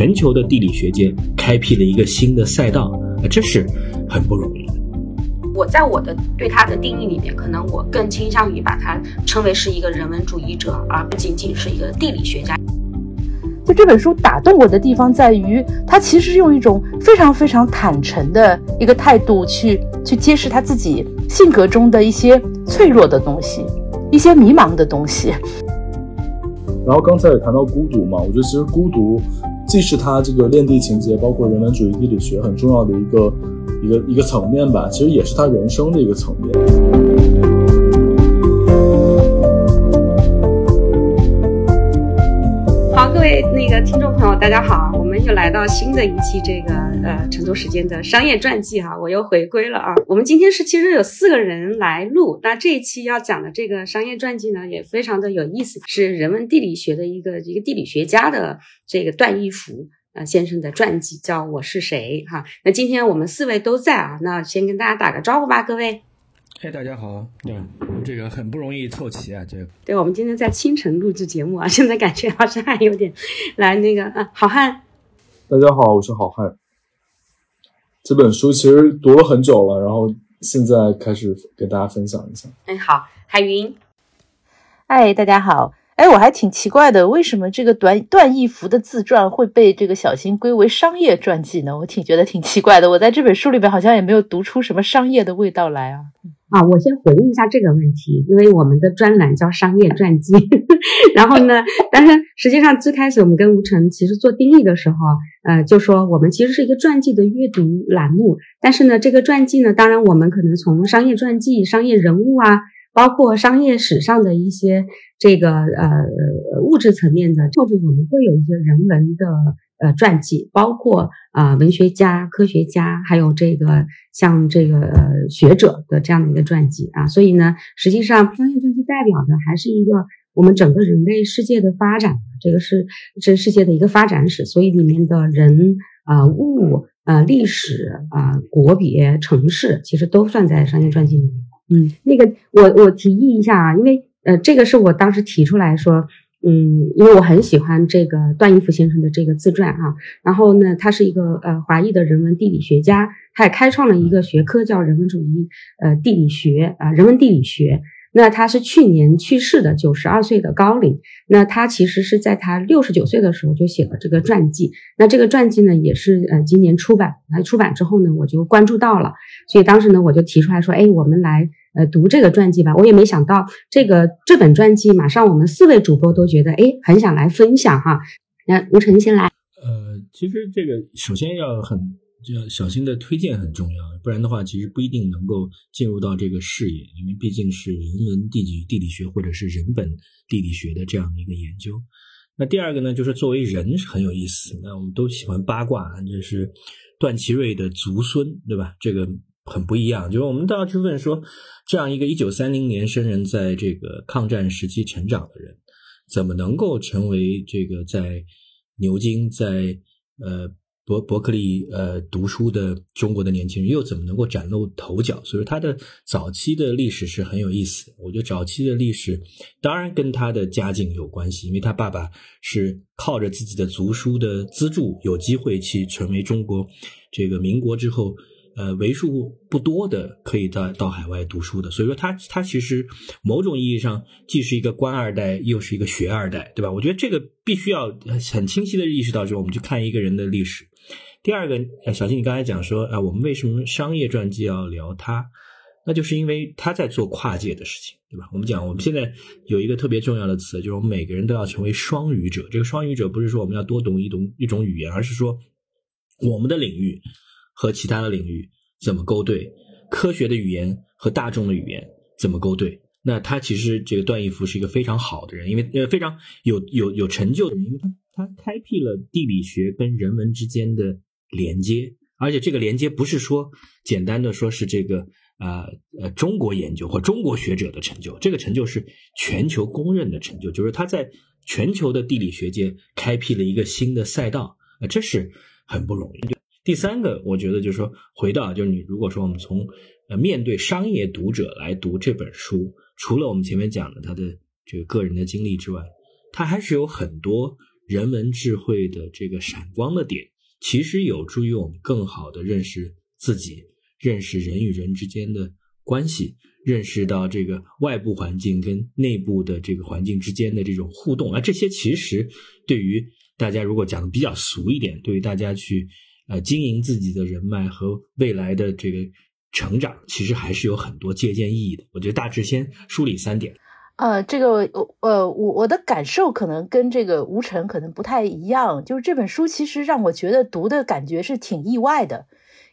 在全球的地理学界开辟了一个新的赛道，啊，这是很不容易的。我在我的对他的定义里面，可能我更倾向于把他称为是一个人文主义者，而不仅仅是一个地理学家。就这本书打动我的地方在于，他其实用一种非常非常坦诚的一个态度去去揭示他自己性格中的一些脆弱的东西，一些迷茫的东西。然后刚才也谈到孤独嘛，我觉得其实孤独既是他这个恋地情节，包括人文主义地理学很重要的一个一个一个层面吧，其实也是他人生的一个层面。好，各位那个听众朋友，大家好，们又来到新的一期这个呃成都时间的商业传记哈，我又回归了啊。我们今天是其实有四个人来录，那这一期要讲的这个商业传记呢，也非常的有意思，是人文地理学的一个一个地理学家的这个段义孚呃先生的传记，叫我是谁哈。那今天我们四位都在啊，那先跟大家打个招呼吧，各位。嘿，大家好，对，这个很不容易凑齐啊，这个。对，我们今天在清晨录制节目啊，现在感觉好像还有点，来那个啊，好汉，大家好，我是好汉。这本书其实读了很久了，然后现在开始给大家分享一下。哎，好，海云，哎，大家好。哎，我还挺奇怪的，为什么这个段段义孚的自传会被这个小新归为商业传记呢？我挺觉得挺奇怪的。我在这本书里边好像也没有读出什么商业的味道来啊。啊，我先回应一下这个问题，因为我们的专栏叫商业传记。然后呢，但是实际上最开始我们跟吴晨其实做定义的时候，呃，就说我们其实是一个传记的阅读栏目。但是呢，这个传记呢，当然我们可能从商业传记、商业人物啊。包括商业史上的一些这个呃物质层面的，或者我们会有一些人文的呃传记，包括啊文学家、科学家，还有这个像这个学者的这样的一个传记啊。所以呢，实际上商业传记代表的还是一个我们整个人类世界的发展，这个是这世界的一个发展史。所以里面的人啊物啊历史啊国别城市，其实都算在商业传记里面。嗯，那个我我提议一下啊，因为呃，这个是我当时提出来说，嗯，因为我很喜欢这个段义孚先生的这个自传啊，然后呢，他是一个呃华裔的人文地理学家，他也开创了一个学科叫人文主义呃地理学啊，人文地理学。那他是去年去世的，九十二岁的高龄。那他其实是在他六十九岁的时候就写了这个传记。那这个传记呢，也是呃今年出版。那出版之后呢，我就关注到了，所以当时呢，我就提出来说，哎，我们来。呃，读这个传记吧，我也没想到这个这本传记，马上我们四位主播都觉得，哎，很想来分享哈。那吴晨先来。呃，其实这个首先要很要小心的推荐很重要，不然的话，其实不一定能够进入到这个视野，因为毕竟是人文地理地理学或者是人本地理学的这样的一个研究。那第二个呢，就是作为人是很有意思。那我们都喜欢八卦，就是段祺瑞的族孙，对吧？这个。很不一样，就是我们都要去问说，这样一个一九三零年生人，在这个抗战时期成长的人，怎么能够成为这个在牛津、在呃伯伯克利呃读书的中国的年轻人，又怎么能够崭露头角？所以，他的早期的历史是很有意思。我觉得早期的历史当然跟他的家境有关系，因为他爸爸是靠着自己的族书的资助，有机会去成为中国这个民国之后。呃，为数不多的可以到到海外读书的，所以说他他其实某种意义上既是一个官二代，又是一个学二代，对吧？我觉得这个必须要很清晰的意识到，就我们去看一个人的历史。第二个，小新，你刚才讲说啊，我们为什么商业传记要聊他？那就是因为他在做跨界的事情，对吧？我们讲我们现在有一个特别重要的词，就是我们每个人都要成为双语者。这个双语者不是说我们要多懂一种一种语言，而是说我们的领域。和其他的领域怎么勾兑？科学的语言和大众的语言怎么勾兑？那他其实这个段义孚是一个非常好的人，因为呃非常有有有成就的人，因为他他开辟了地理学跟人文之间的连接，而且这个连接不是说简单的说是这个呃呃中国研究或中国学者的成就，这个成就是全球公认的成就，就是他在全球的地理学界开辟了一个新的赛道，呃这是很不容易。第三个，我觉得就是说，回到就是你如果说我们从呃面对商业读者来读这本书，除了我们前面讲的他的这个个人的经历之外，他还是有很多人文智慧的这个闪光的点，其实有助于我们更好的认识自己，认识人与人之间的关系，认识到这个外部环境跟内部的这个环境之间的这种互动。而这些其实对于大家如果讲的比较俗一点，对于大家去呃经营自己的人脉和未来的这个。成长其实还是有很多借鉴意义的。我觉得大致先梳理三点。呃，这个呃，我我的感受可能跟这个吴晨可能不太一样。就是这本书其实让我觉得读的感觉是挺意外的。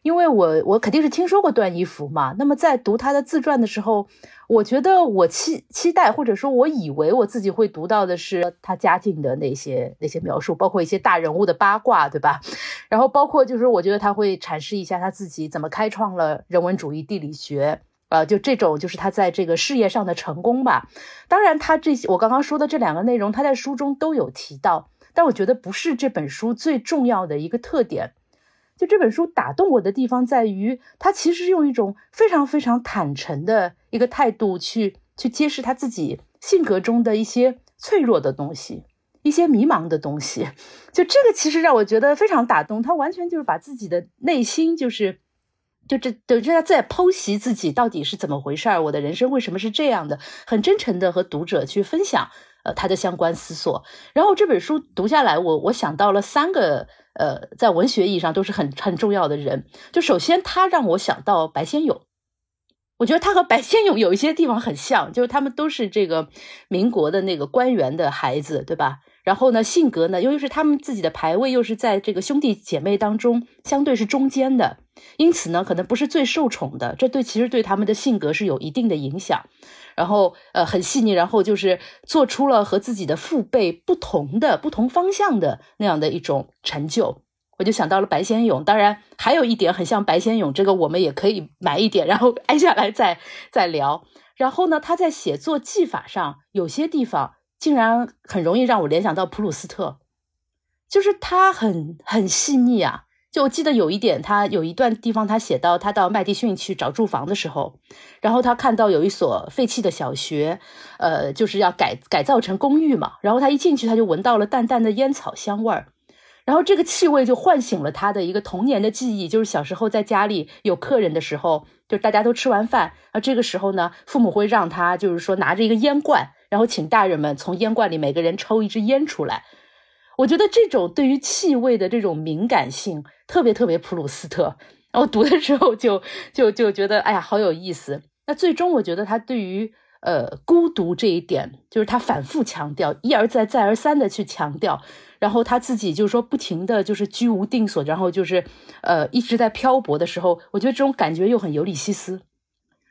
因为我我肯定是听说过段义孚嘛，那么在读他的自传的时候，我觉得我期期待或者说我以为我自己会读到的是他家境的那些那些描述，包括一些大人物的八卦，对吧？然后包括就是我觉得他会阐释一下他自己怎么开创了人文主义地理学，呃，就这种就是他在这个事业上的成功吧。当然，他这些我刚刚说的这两个内容，他在书中都有提到，但我觉得不是这本书最重要的一个特点。就这本书打动我的地方在于，他其实用一种非常非常坦诚的一个态度去去揭示他自己性格中的一些脆弱的东西，一些迷茫的东西。就这个其实让我觉得非常打动，他完全就是把自己的内心，就是就这等于他在剖析自己到底是怎么回事儿，我的人生为什么是这样的，很真诚的和读者去分享呃他的相关思索。然后这本书读下来，我我想到了三个。呃，在文学意义上都是很很重要的人。就首先，他让我想到白先勇，我觉得他和白先勇有一些地方很像，就是他们都是这个民国的那个官员的孩子，对吧？然后呢，性格呢，由于是他们自己的排位又是在这个兄弟姐妹当中相对是中间的，因此呢，可能不是最受宠的。这对其实对他们的性格是有一定的影响。然后，呃，很细腻，然后就是做出了和自己的父辈不同的、不同方向的那样的一种成就，我就想到了白先勇。当然，还有一点很像白先勇，这个我们也可以买一点，然后 挨下来再再聊。然后呢，他在写作技法上有些地方竟然很容易让我联想到普鲁斯特，就是他很很细腻啊。就我记得有一点，他有一段地方，他写到他到麦迪逊去找住房的时候，然后他看到有一所废弃的小学，呃，就是要改改造成公寓嘛。然后他一进去，他就闻到了淡淡的烟草香味儿，然后这个气味就唤醒了他的一个童年的记忆，就是小时候在家里有客人的时候，就大家都吃完饭，啊，这个时候呢，父母会让他就是说拿着一个烟罐，然后请大人们从烟罐里每个人抽一支烟出来。我觉得这种对于气味的这种敏感性特别特别普鲁斯特，然后读的时候就就就觉得哎呀好有意思。那最终我觉得他对于呃孤独这一点，就是他反复强调，一而再再而三的去强调，然后他自己就是说不停的就是居无定所，然后就是呃一直在漂泊的时候，我觉得这种感觉又很尤里西斯，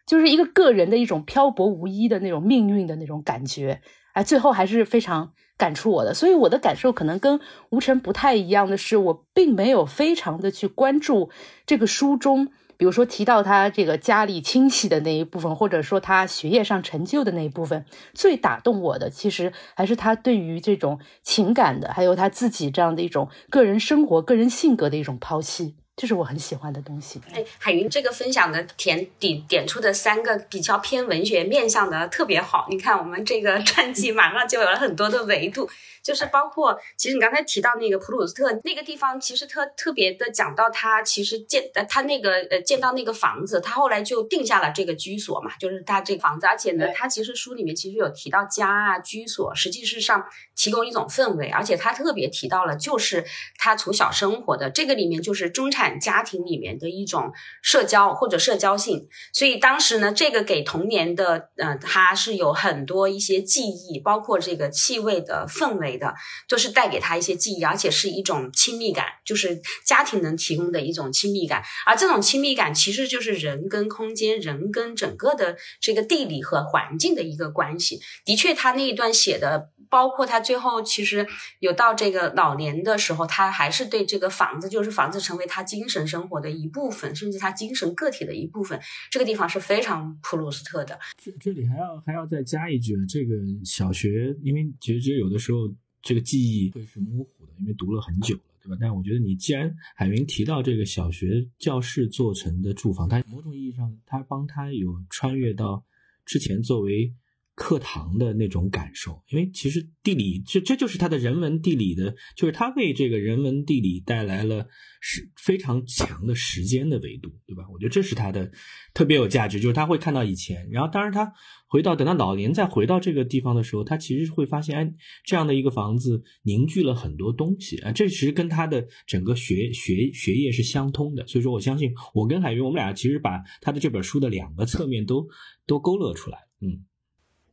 就是一个个人的一种漂泊无依的那种命运的那种感觉。哎，最后还是非常。感触我的，所以我的感受可能跟吴晨不太一样的是，我并没有非常的去关注这个书中，比如说提到他这个家里亲戚的那一部分，或者说他学业上成就的那一部分。最打动我的，其实还是他对于这种情感的，还有他自己这样的一种个人生活、个人性格的一种剖析。这是我很喜欢的东西。哎，海云这个分享的点点点出的三个比较偏文学面向的特别好。你看，我们这个 传记马上就有了很多的维度。就是包括，其实你刚才提到那个普鲁斯特那个地方，其实特特别的讲到他其实建呃他那个呃建到那个房子，他后来就定下了这个居所嘛，就是他这个房子，而且呢，他其实书里面其实有提到家啊居所，实际是上提供一种氛围，而且他特别提到了就是他从小生活的这个里面就是中产家庭里面的一种社交或者社交性，所以当时呢，这个给童年的呃他是有很多一些记忆，包括这个气味的氛围。的，就是带给他一些记忆，而且是一种亲密感，就是家庭能提供的一种亲密感。而这种亲密感，其实就是人跟空间、人跟整个的这个地理和环境的一个关系。的确，他那一段写的，包括他最后其实有到这个老年的时候，他还是对这个房子，就是房子成为他精神生活的一部分，甚至他精神个体的一部分。这个地方是非常普鲁斯特的。这这里还要还要再加一句，这个小学，因为其实有的时候。这个记忆会是模糊的，因为读了很久了，对吧？但我觉得你既然海云提到这个小学教室做成的住房，它某种意义上，它帮他有穿越到之前作为课堂的那种感受，因为其实地理这这就是他的人文地理的，就是他为这个人文地理带来了是非常强的时间的维度，对吧？我觉得这是他的特别有价值，就是他会看到以前，然后当然他回到等到老年再回到这个地方的时候，他其实会发现，哎，这样的一个房子凝聚了很多东西啊，这其实跟他的整个学学学业是相通的，所以说我相信我跟海云，我们俩其实把他的这本书的两个侧面都都勾勒出来，嗯。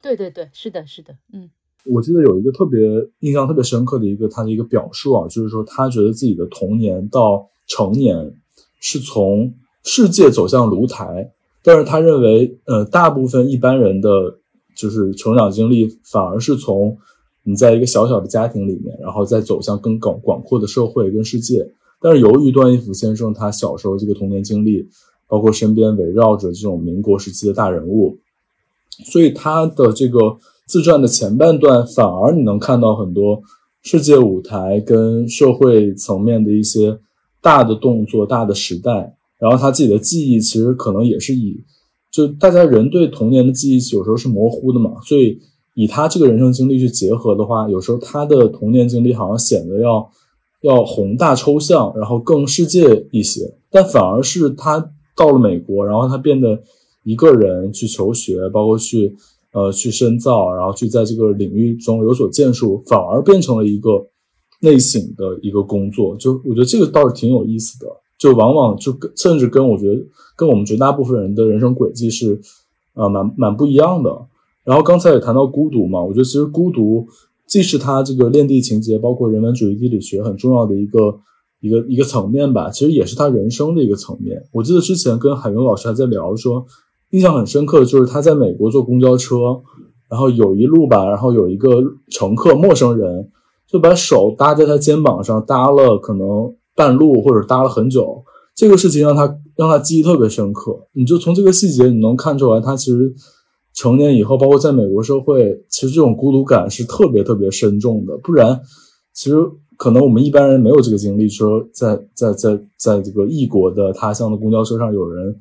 对对对，是的，是的，嗯，我记得有一个特别印象特别深刻的一个他的一个表述啊，就是说他觉得自己的童年到成年是从世界走向炉台，但是他认为，呃，大部分一般人的就是成长经历反而是从你在一个小小的家庭里面，然后再走向更广广阔的社会跟世界。但是由于段义孚先生他小时候这个童年经历，包括身边围绕着这种民国时期的大人物。所以他的这个自传的前半段，反而你能看到很多世界舞台跟社会层面的一些大的动作、大的时代。然后他自己的记忆其实可能也是以，就大家人对童年的记忆有时候是模糊的嘛。所以以他这个人生经历去结合的话，有时候他的童年经历好像显得要要宏大抽象，然后更世界一些。但反而是他到了美国，然后他变得。一个人去求学，包括去呃去深造，然后去在这个领域中有所建树，反而变成了一个内省的一个工作。就我觉得这个倒是挺有意思的。就往往就跟甚至跟我觉得跟我们绝大部分人的人生轨迹是呃蛮蛮不一样的。然后刚才也谈到孤独嘛，我觉得其实孤独既是他这个恋地情节，包括人文主义地理学很重要的一个一个一个层面吧，其实也是他人生的一个层面。我记得之前跟海云老师还在聊说。印象很深刻的就是他在美国坐公交车，然后有一路吧，然后有一个乘客陌生人就把手搭在他肩膀上搭了可能半路或者搭了很久，这个事情让他让他记忆特别深刻。你就从这个细节你能看出来，他其实成年以后，包括在美国社会，其实这种孤独感是特别特别深重的。不然，其实可能我们一般人没有这个经历，说在在在在这个异国的他乡的公交车上有人。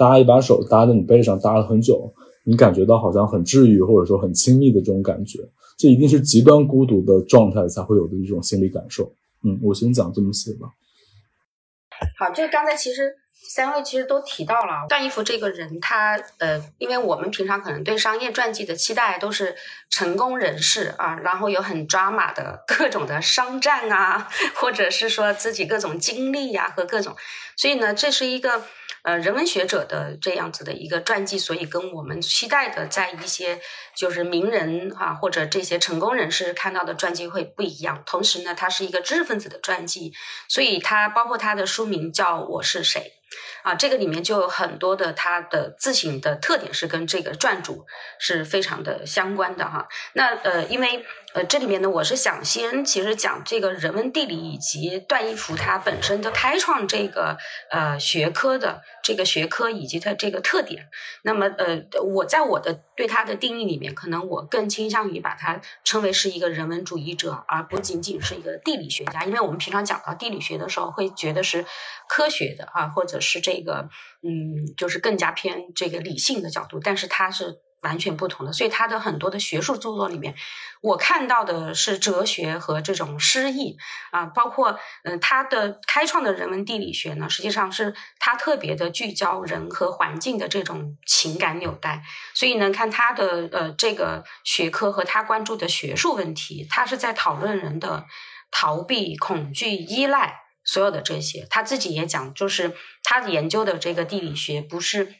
搭一把手搭在你背上，搭了很久，你感觉到好像很治愈，或者说很亲密的这种感觉，这一定是极端孤独的状态才会有的一种心理感受。嗯，我先讲这么写吧。好，这个刚才其实三位其实都提到了段义孚这个人，他呃，因为我们平常可能对商业传记的期待都是成功人士啊，然后有很抓马的各种的商战啊，或者是说自己各种经历呀和各种，所以呢，这是一个。呃，人文学者的这样子的一个传记，所以跟我们期待的在一些就是名人哈或者这些成功人士看到的传记会不一样。同时呢，它是一个知识分子的传记，所以它包括它的书名叫《我是谁》。啊，这个里面就有很多的它的字形的特点是跟这个传主是非常的相关的哈。那呃，因为呃这里面呢，我是想先其实讲这个人文地理以及段义孚他本身的开创这个呃学科的这个学科以及它这个特点。那么呃，我在我的对他的定义里面，可能我更倾向于把它称为是一个人文主义者，而不仅仅是一个地理学家。因为我们平常讲到地理学的时候，会觉得是科学的啊，或者是这。个嗯，就是更加偏这个理性的角度，但是它是完全不同的。所以他的很多的学术著作里面，我看到的是哲学和这种诗意啊，包括嗯，他的开创的人文地理学呢，实际上是他特别的聚焦人和环境的这种情感纽带。所以呢，看他的呃这个学科和他关注的学术问题，他是在讨论人的逃避、恐惧、依赖。所有的这些，他自己也讲，就是他研究的这个地理学不是。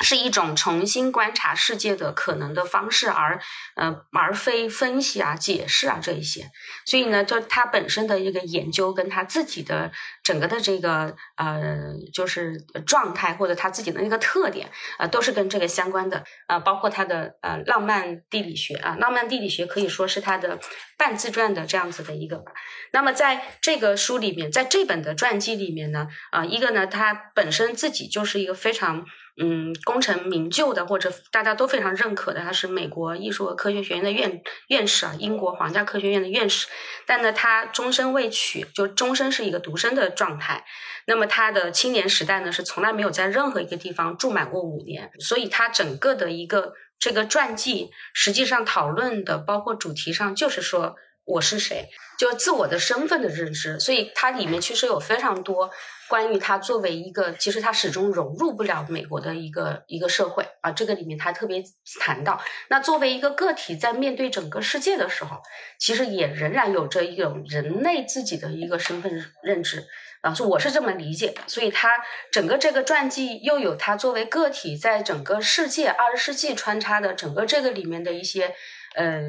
是一种重新观察世界的可能的方式，而呃，而非分析啊、解释啊这一些。所以呢，就他本身的一个研究，跟他自己的整个的这个呃，就是状态或者他自己的那个特点啊，都是跟这个相关的啊。包括他的呃浪漫地理学啊，浪漫地理学可以说是他的半自传的这样子的一个吧。那么在这个书里面，在这本的传记里面呢，啊，一个呢，他本身自己就是一个非常。嗯，功成名就的，或者大家都非常认可的，他是美国艺术和科学学院的院院士啊，英国皇家科学院的院士。但呢，他终身未娶，就终身是一个独身的状态。那么他的青年时代呢，是从来没有在任何一个地方住满过五年，所以他整个的一个这个传记实际上讨论的，包括主题上，就是说我是谁，就自我的身份的认知。所以它里面其实有非常多关于他作为一个，其实他始终融入不了美国的一个一个社会啊。这个里面他特别谈到，那作为一个个体在面对整个世界的时候，其实也仍然有着一种人类自己的一个身份认知。啊，是我是这么理解，所以他整个这个传记又有他作为个体在整个世界二十世纪穿插的整个这个里面的一些呃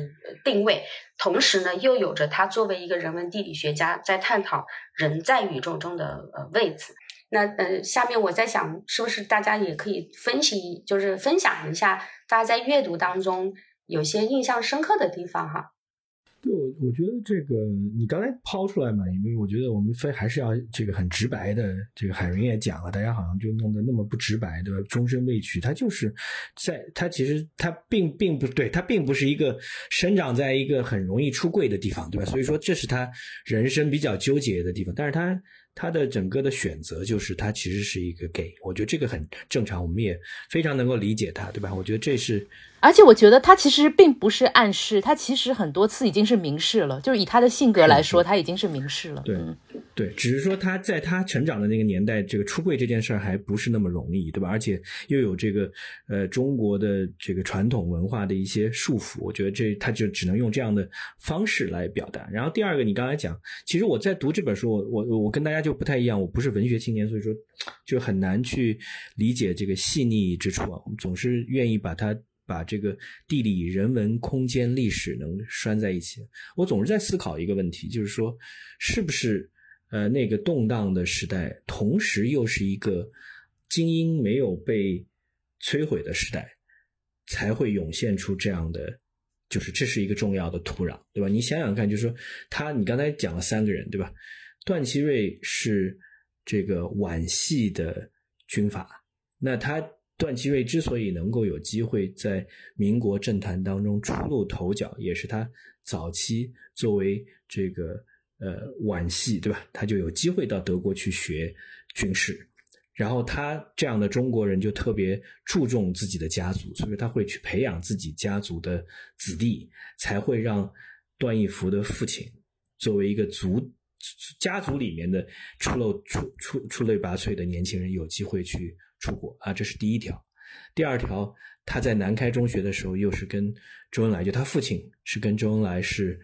定位，同时呢又有着他作为一个人文地理学家在探讨人在宇宙中的呃位置。那呃，下面我在想，是不是大家也可以分析，就是分享一下大家在阅读当中有些印象深刻的地方哈。对，我我觉得这个你刚才抛出来嘛，因为我觉得我们非还是要这个很直白的。这个海云也讲了，大家好像就弄得那么不直白，对吧？终身未娶，他就是在他其实他并并不对，他并不是一个生长在一个很容易出柜的地方，对吧？所以说这是他人生比较纠结的地方，但是他。他的整个的选择就是他其实是一个 gay，我觉得这个很正常，我们也非常能够理解他，对吧？我觉得这是，而且我觉得他其实并不是暗示，他其实很多次已经是明示了，就是以他的性格来说，他已经是明示了。对，对，只是说他在他成长的那个年代，这个出柜这件事儿还不是那么容易，对吧？而且又有这个呃中国的这个传统文化的一些束缚，我觉得这他就只能用这样的方式来表达。然后第二个，你刚才讲，其实我在读这本书，我我我跟大家。就不太一样，我不是文学青年，所以说就很难去理解这个细腻之处啊。我们总是愿意把它把这个地理、人文、空间、历史能拴在一起。我总是在思考一个问题，就是说，是不是呃那个动荡的时代，同时又是一个精英没有被摧毁的时代，才会涌现出这样的，就是这是一个重要的土壤，对吧？你想想看，就是说他，你刚才讲了三个人，对吧？段祺瑞是这个皖系的军阀，那他段祺瑞之所以能够有机会在民国政坛当中初露头角，也是他早期作为这个呃皖系，对吧？他就有机会到德国去学军事，然后他这样的中国人就特别注重自己的家族，所以他会去培养自己家族的子弟，才会让段义孚的父亲作为一个族。家族里面的出漏出出出类拔萃的年轻人有机会去出国啊，这是第一条。第二条，他在南开中学的时候，又是跟周恩来，就他父亲是跟周恩来是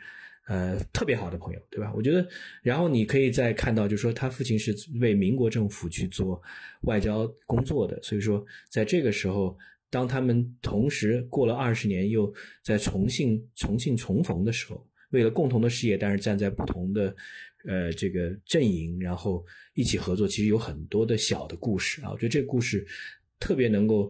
呃特别好的朋友，对吧？我觉得，然后你可以再看到，就是说他父亲是为民国政府去做外交工作的，所以说在这个时候，当他们同时过了二十年，又在重庆重庆重逢的时候，为了共同的事业，但是站在不同的。呃，这个阵营，然后一起合作，其实有很多的小的故事啊。我觉得这个故事特别能够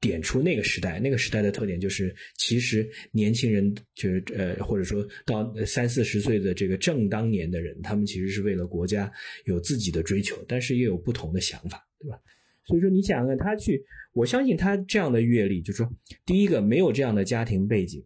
点出那个时代，那个时代的特点就是，其实年轻人就是呃，或者说到三四十岁的这个正当年的人，他们其实是为了国家有自己的追求，但是也有不同的想法，对吧？所以说，你想想他去，我相信他这样的阅历，就是说，第一个没有这样的家庭背景，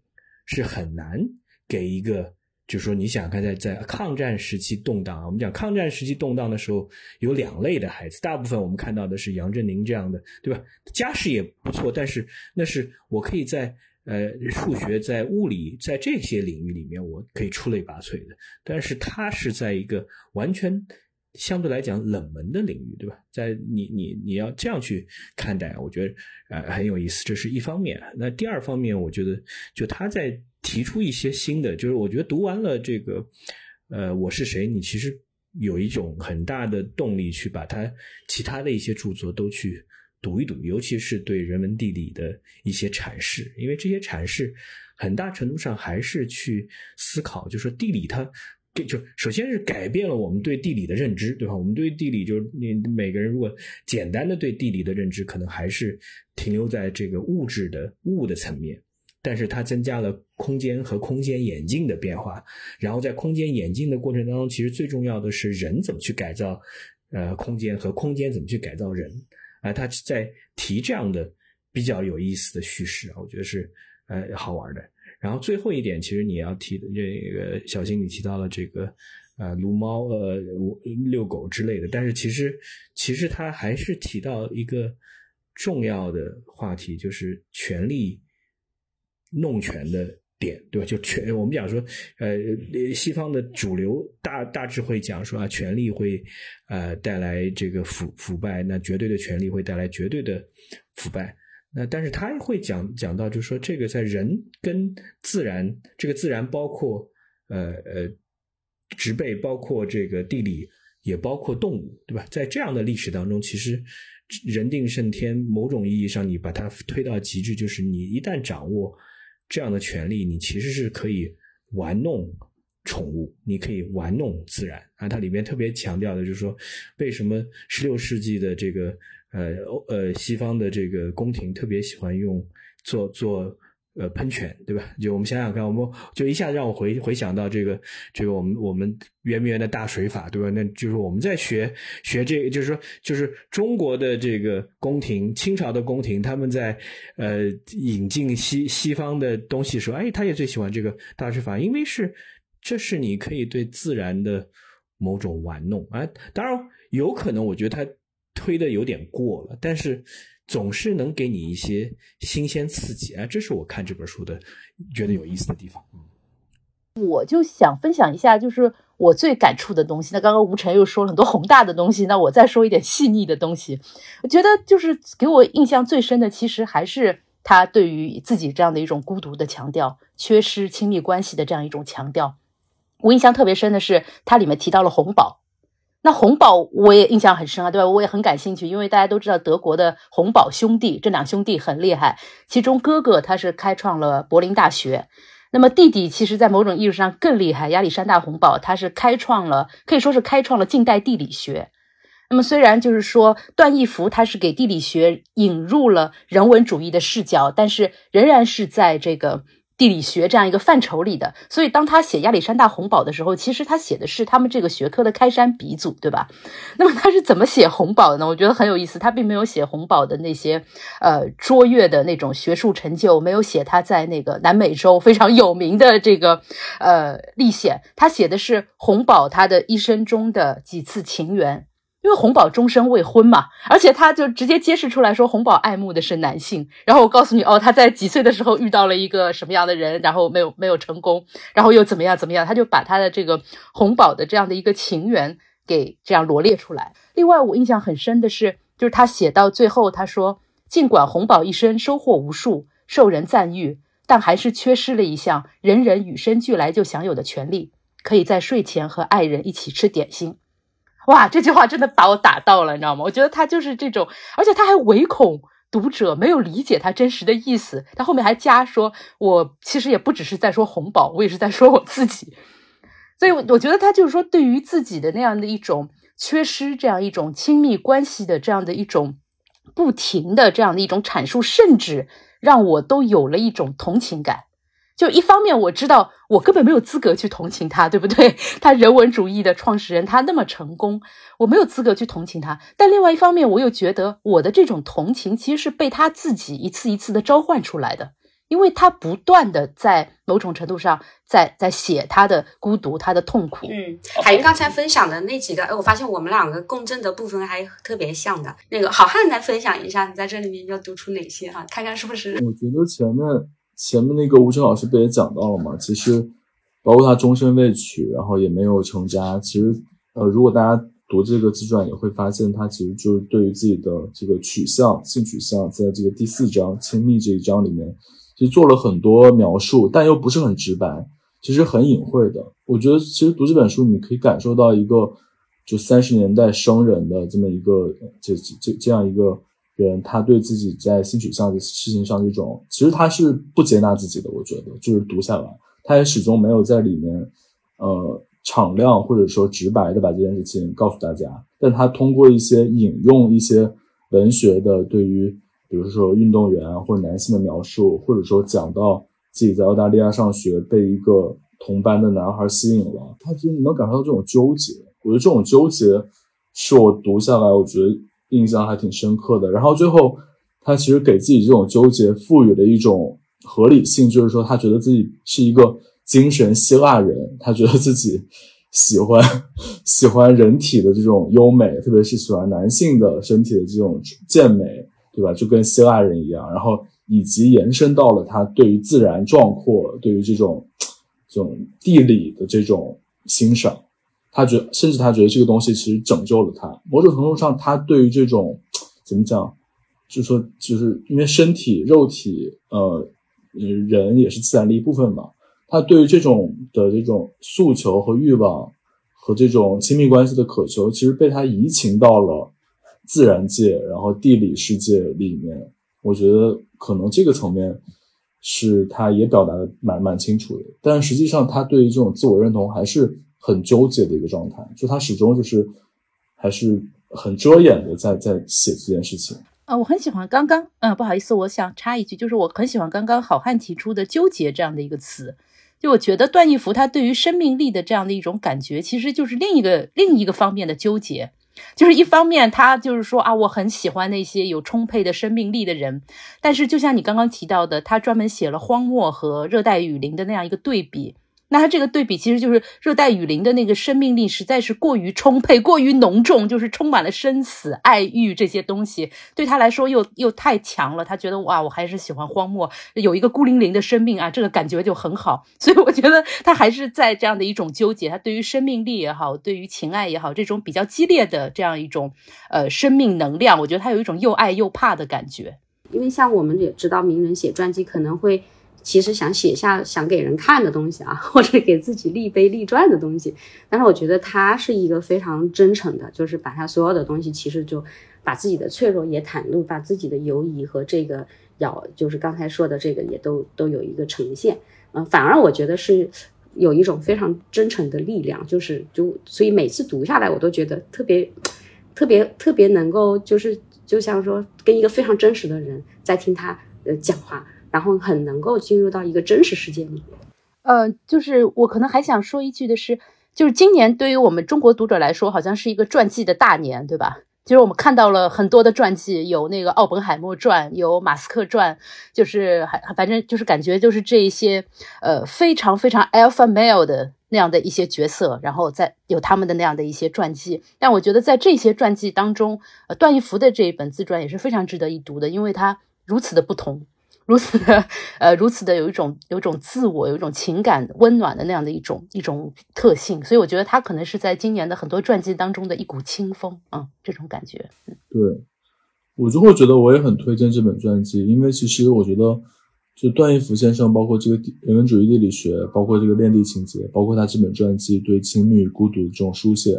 是很难给一个。就是说，你想看，在在抗战时期动荡，我们讲抗战时期动荡的时候，有两类的孩子，大部分我们看到的是杨振宁这样的，对吧？家世也不错，但是那是我可以在呃数学、在物理、在这些领域里面，我可以出类拔萃的。但是他是在一个完全相对来讲冷门的领域，对吧？在你你你要这样去看待，我觉得呃很有意思，这是一方面。那第二方面，我觉得就他在。提出一些新的，就是我觉得读完了这个，呃，我是谁？你其实有一种很大的动力去把它其他的一些著作都去读一读，尤其是对人文地理的一些阐释，因为这些阐释很大程度上还是去思考，就是说地理它，就首先是改变了我们对地理的认知，对吧？我们对地理就是你每个人如果简单的对地理的认知，可能还是停留在这个物质的物的层面。但是它增加了空间和空间演进的变化，然后在空间演进的过程当中，其实最重要的是人怎么去改造，呃，空间和空间怎么去改造人，啊，他在提这样的比较有意思的叙事啊，我觉得是呃好玩的。然后最后一点，其实你要提的这个小新，你提到了这个呃撸猫呃遛狗之类的，但是其实其实他还是提到一个重要的话题，就是权力弄权的点，对吧？就权，我们讲说，呃，西方的主流大大致会讲说啊，权力会呃带来这个腐腐败，那绝对的权力会带来绝对的腐败。那但是他会讲讲到，就是说这个在人跟自然，这个自然包括呃呃植被，包括这个地理，也包括动物，对吧？在这样的历史当中，其实人定胜天，某种意义上你把它推到极致，就是你一旦掌握这样的权利，你其实是可以玩弄宠物，你可以玩弄自然啊。它里面特别强调的就是说，为什么十六世纪的这个。呃，呃，西方的这个宫廷特别喜欢用做做呃喷泉，对吧？就我们想想看，我们就一下让我回回想到这个这个我们我们圆明园的大水法，对吧？那就是我们在学学这个，就是说就是中国的这个宫廷，清朝的宫廷，他们在呃引进西西方的东西时候，哎，他也最喜欢这个大水法，因为是这是你可以对自然的某种玩弄啊。当然有可能，我觉得他。推的有点过了，但是总是能给你一些新鲜刺激啊！这是我看这本书的觉得有意思的地方。我就想分享一下，就是我最感触的东西。那刚刚吴晨又说了很多宏大的东西，那我再说一点细腻的东西。我觉得就是给我印象最深的，其实还是他对于自己这样的一种孤独的强调，缺失亲密关系的这样一种强调。我印象特别深的是，它里面提到了红宝。那洪堡我也印象很深啊，对吧？我也很感兴趣，因为大家都知道德国的洪堡兄弟这两兄弟很厉害，其中哥哥他是开创了柏林大学，那么弟弟其实在某种意义上更厉害，亚历山大洪堡他是开创了可以说是开创了近代地理学。那么虽然就是说段义孚他是给地理学引入了人文主义的视角，但是仍然是在这个。地理学这样一个范畴里的，所以当他写亚历山大红堡的时候，其实他写的是他们这个学科的开山鼻祖，对吧？那么他是怎么写红堡的呢？我觉得很有意思，他并没有写红堡的那些呃卓越的那种学术成就，没有写他在那个南美洲非常有名的这个呃历险，他写的是红堡他的一生中的几次情缘。因为红宝终身未婚嘛，而且他就直接揭示出来说，红宝爱慕的是男性。然后我告诉你，哦，他在几岁的时候遇到了一个什么样的人，然后没有没有成功，然后又怎么样怎么样，他就把他的这个红宝的这样的一个情缘给这样罗列出来。另外，我印象很深的是，就是他写到最后，他说，尽管红宝一生收获无数，受人赞誉，但还是缺失了一项人人与生俱来就享有的权利，可以在睡前和爱人一起吃点心。哇，这句话真的把我打到了，你知道吗？我觉得他就是这种，而且他还唯恐读者没有理解他真实的意思。他后面还加说：“我其实也不只是在说红宝，我也是在说我自己。”所以，我觉得他就是说，对于自己的那样的一种缺失，这样一种亲密关系的这样的一种不停的这样的一种阐述，甚至让我都有了一种同情感。就一方面我知道我根本没有资格去同情他，对不对？他人文主义的创始人，他那么成功，我没有资格去同情他。但另外一方面，我又觉得我的这种同情其实是被他自己一次一次的召唤出来的，因为他不断的在某种程度上在在写他的孤独，他的痛苦。嗯，海云刚才分享的那几个，哎，我发现我们两个共振的部分还特别像的。那个好汉来分享一下，你在这里面要读出哪些哈？看看是不是？我觉得前面。前面那个吴晨老师不也讲到了吗？其实，包括他终身未娶，然后也没有成家。其实，呃，如果大家读这个自传，也会发现他其实就是对于自己的这个取向、性取向，在这个第四章亲密这一章里面，其实做了很多描述，但又不是很直白，其实很隐晦的。我觉得，其实读这本书，你可以感受到一个就三十年代生人的这么一个这这这样一个。人他对自己在性取向的事情上这种，其实他是不接纳自己的。我觉得就是读下来，他也始终没有在里面，呃，敞亮或者说直白的把这件事情告诉大家。但他通过一些引用一些文学的对于，比如说运动员或者男性的描述，或者说讲到自己在澳大利亚上学被一个同班的男孩吸引了，他就能感受到这种纠结。我觉得这种纠结是我读下来，我觉得。印象还挺深刻的。然后最后，他其实给自己这种纠结赋予了一种合理性，就是说他觉得自己是一个精神希腊人，他觉得自己喜欢喜欢人体的这种优美，特别是喜欢男性的身体的这种健美。对吧？就跟希腊人一样，然后以及延伸到了他对于自然壮阔、对于这种这种地理的这种欣赏。他觉，甚至他觉得这个东西其实拯救了他。某种程度上，他对于这种怎么讲，就是说就是因为身体、肉体，呃，人也是自然的一部分嘛。他对于这种的这种诉求和欲望，和这种亲密关系的渴求，其实被他移情到了自然界，然后地理世界里面。我觉得可能这个层面是他也表达的蛮蛮清楚的，但实际上他对于这种自我认同还是。很纠结的一个状态，就他始终就是还是很遮掩的在在写这件事情。啊，我很喜欢刚刚，嗯，不好意思，我想插一句，就是我很喜欢刚刚好汉提出的“纠结”这样的一个词。就我觉得段义孚他对于生命力的这样的一种感觉，其实就是另一个另一个方面的纠结。就是一方面，他就是说啊，我很喜欢那些有充沛的生命力的人，但是就像你刚刚提到的，他专门写了荒漠和热带雨林的那样一个对比。那它这个对比其实就是热带雨林的那个生命力实在是过于充沛、过于浓重，就是充满了生死、爱欲这些东西，对他来说又又太强了。他觉得哇，我还是喜欢荒漠，有一个孤零零的生命啊，这个感觉就很好。所以我觉得他还是在这样的一种纠结，他对于生命力也好，对于情爱也好，这种比较激烈的这样一种呃生命能量，我觉得他有一种又爱又怕的感觉。因为像我们也知道，名人写传记可能会。其实想写下想给人看的东西啊，或者给自己立碑立传的东西，但是我觉得他是一个非常真诚的，就是把他所有的东西，其实就把自己的脆弱也袒露，把自己的犹疑和这个要，就是刚才说的这个也都都有一个呈现。嗯，反而我觉得是有一种非常真诚的力量，就是就所以每次读下来，我都觉得特别特别特别能够，就是就像说跟一个非常真实的人在听他呃讲话。然后很能够进入到一个真实世界里。呃，就是我可能还想说一句的是，就是今年对于我们中国读者来说，好像是一个传记的大年，对吧？就是我们看到了很多的传记，有那个奥本海默传，有马斯克传，就是还反正就是感觉就是这一些呃非常非常 alpha male 的那样的一些角色，然后在有他们的那样的一些传记。但我觉得在这些传记当中，呃，段义孚的这一本自传也是非常值得一读的，因为它如此的不同。如此的，呃，如此的有一种有一种自我，有一种情感温暖的那样的一种一种特性，所以我觉得他可能是在今年的很多传记当中的一股清风啊，这种感觉。对，我就会觉得我也很推荐这本传记，因为其实我觉得，就段义孚先生，包括这个人文主义地理学，包括这个恋地情节，包括他这本传记对亲密与孤独的这种书写，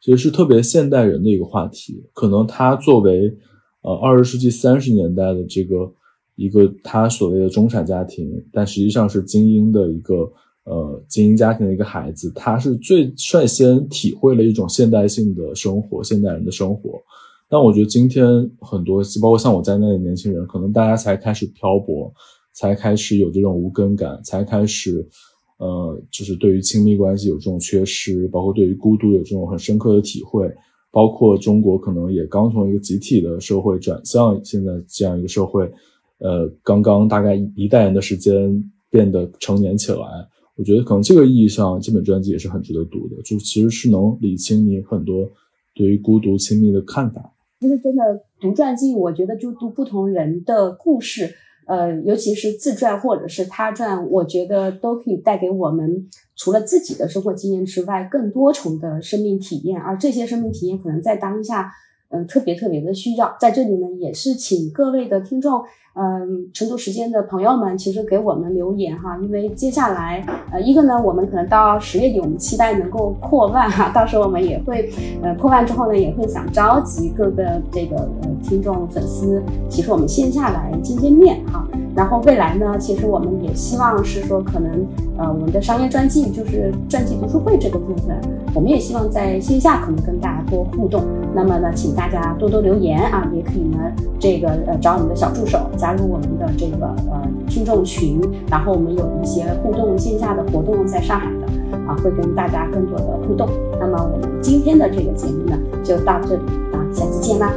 其实是特别现代人的一个话题。可能他作为呃二十世纪三十年代的这个。一个他所谓的中产家庭，但实际上是精英的一个呃精英家庭的一个孩子，他是最率先体会了一种现代性的生活，现代人的生活。但我觉得今天很多，包括像我在内的年轻人，可能大家才开始漂泊，才开始有这种无根感，才开始呃，就是对于亲密关系有这种缺失，包括对于孤独有这种很深刻的体会。包括中国可能也刚从一个集体的社会转向现在这样一个社会。呃，刚刚大概一代人的时间变得成年起来，我觉得可能这个意义上，这本专辑也是很值得读的，就其实是能理清你很多对于孤独亲密的看法。其实真的读传记，我觉得就读不同人的故事，呃，尤其是自传或者是他传，我觉得都可以带给我们除了自己的生活经验之外，更多重的生命体验，而这些生命体验可能在当下，嗯，特别特别的需要。在这里呢，也是请各位的听众。嗯，成都时间的朋友们，其实给我们留言哈，因为接下来，呃，一个呢，我们可能到十月底，我们期待能够破万哈，到时候我们也会，呃，破万之后呢，也会想召集各个这个呃听众粉丝，其实我们线下来见见面哈。然后未来呢，其实我们也希望是说，可能呃，我们的商业传记就是传记读书会这个部分，我们也希望在线下可能跟大家多互动。那么呢，请大家多多留言啊，也可以呢，这个呃找我们的小助手加入我们的这个呃听众群，然后我们有一些互动线下的活动在上海的啊，会跟大家更多的互动。那么我们今天的这个节目呢，就到这里啊，下期见啦。